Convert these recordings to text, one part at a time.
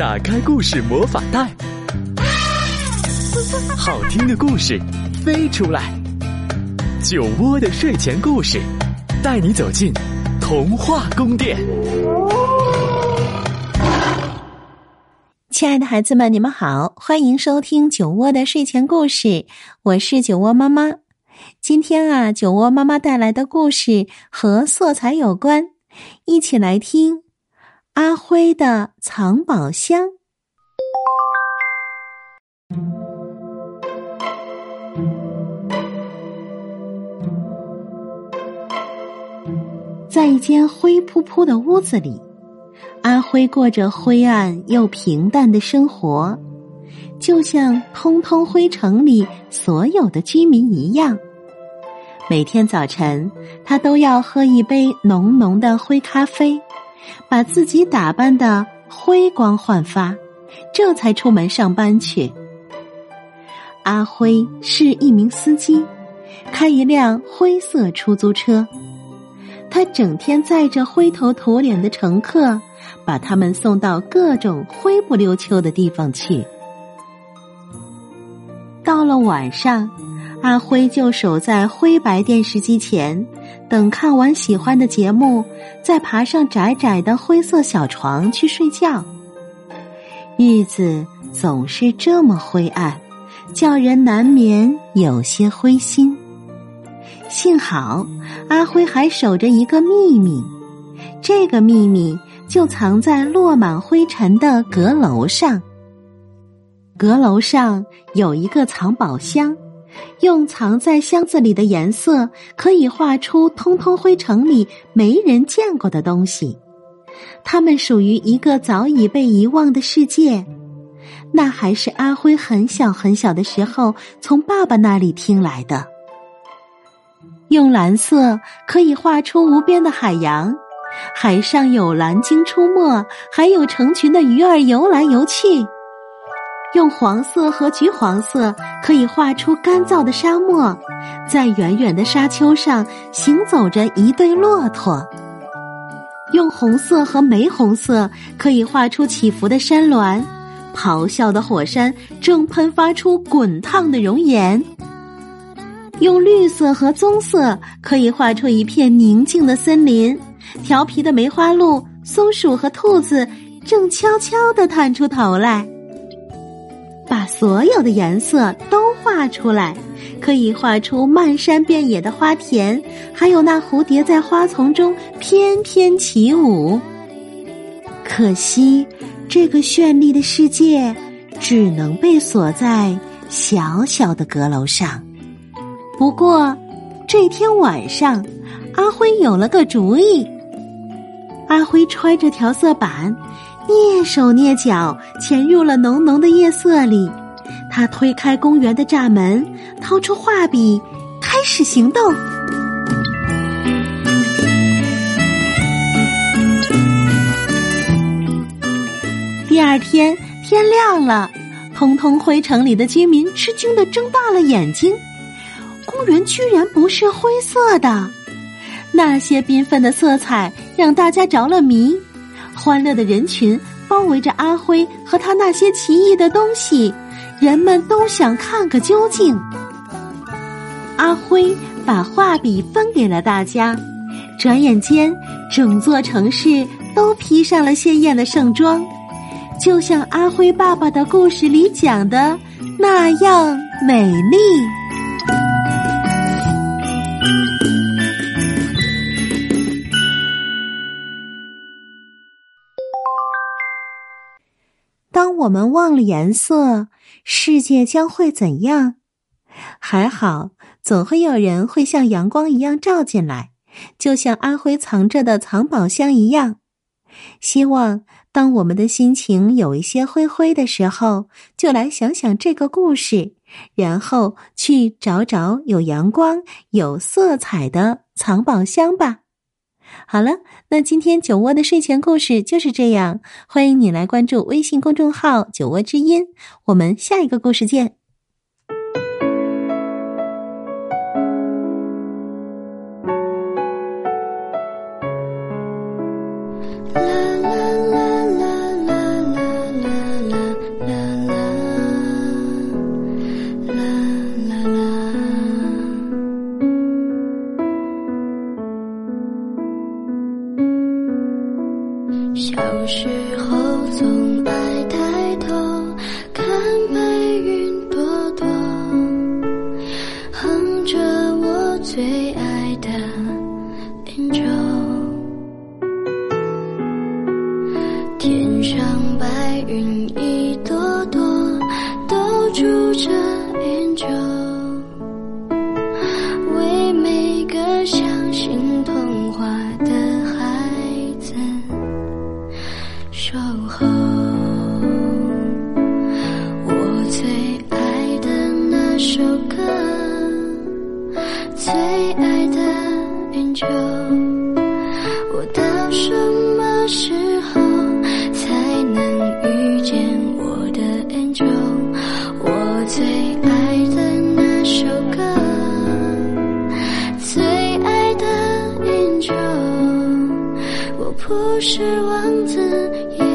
打开故事魔法袋，好听的故事飞出来。酒窝的睡前故事，带你走进童话宫殿。亲爱的孩子们，你们好，欢迎收听酒窝的睡前故事，我是酒窝妈妈。今天啊，酒窝妈妈带来的故事和色彩有关，一起来听。阿辉的藏宝箱，在一间灰扑扑的屋子里，阿辉过着灰暗又平淡的生活，就像通通灰城里所有的居民一样。每天早晨，他都要喝一杯浓浓的灰咖啡。把自己打扮的灰光焕发，这才出门上班去。阿辉是一名司机，开一辆灰色出租车。他整天载着灰头土脸的乘客，把他们送到各种灰不溜秋的地方去。到了晚上，阿辉就守在灰白电视机前。等看完喜欢的节目，再爬上窄窄的灰色小床去睡觉。日子总是这么灰暗，叫人难免有些灰心。幸好阿辉还守着一个秘密，这个秘密就藏在落满灰尘的阁楼上。阁楼上有一个藏宝箱。用藏在箱子里的颜色，可以画出通通灰城里没人见过的东西。它们属于一个早已被遗忘的世界，那还是阿辉很小很小的时候从爸爸那里听来的。用蓝色可以画出无边的海洋，海上有蓝鲸出没，还有成群的鱼儿游来游去。用黄色和橘黄色可以画出干燥的沙漠，在远远的沙丘上行走着一对骆驼。用红色和玫红色可以画出起伏的山峦，咆哮的火山正喷发出滚烫的熔岩。用绿色和棕色可以画出一片宁静的森林，调皮的梅花鹿、松鼠和兔子正悄悄地探出头来。把所有的颜色都画出来，可以画出漫山遍野的花田，还有那蝴蝶在花丛中翩翩起舞。可惜，这个绚丽的世界只能被锁在小小的阁楼上。不过，这天晚上，阿辉有了个主意。阿辉揣着调色板。蹑手蹑脚潜入了浓浓的夜色里，他推开公园的栅门，掏出画笔，开始行动。第二天天亮了，通通灰城里的居民吃惊的睁大了眼睛，公园居然不是灰色的，那些缤纷的色彩让大家着了迷。欢乐的人群包围着阿辉和他那些奇异的东西，人们都想看个究竟。阿辉把画笔分给了大家，转眼间，整座城市都披上了鲜艳的盛装，就像阿辉爸爸的故事里讲的那样美丽。我们忘了颜色，世界将会怎样？还好，总会有人会像阳光一样照进来，就像阿辉藏着的藏宝箱一样。希望当我们的心情有一些灰灰的时候，就来想想这个故事，然后去找找有阳光、有色彩的藏宝箱吧。好了，那今天酒窝的睡前故事就是这样。欢迎你来关注微信公众号“酒窝之音”，我们下一个故事见。是王子。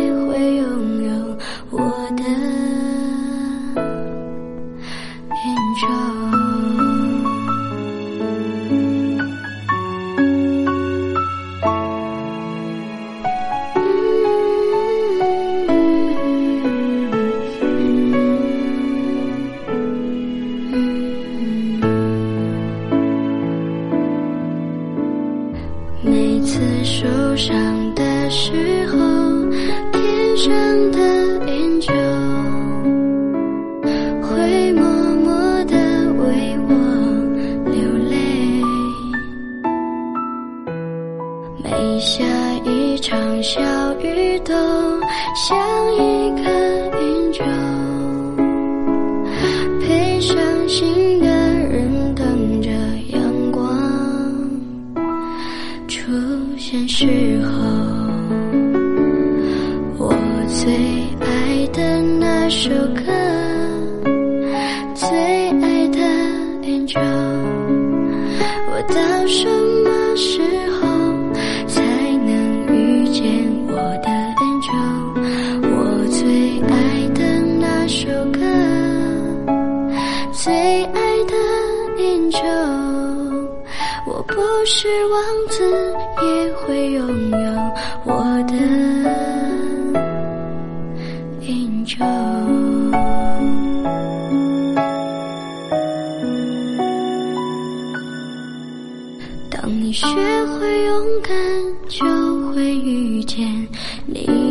我要配上心动最爱的 angel，我不是王子，也会拥有我的 angel。当你学会勇敢，就会遇见你。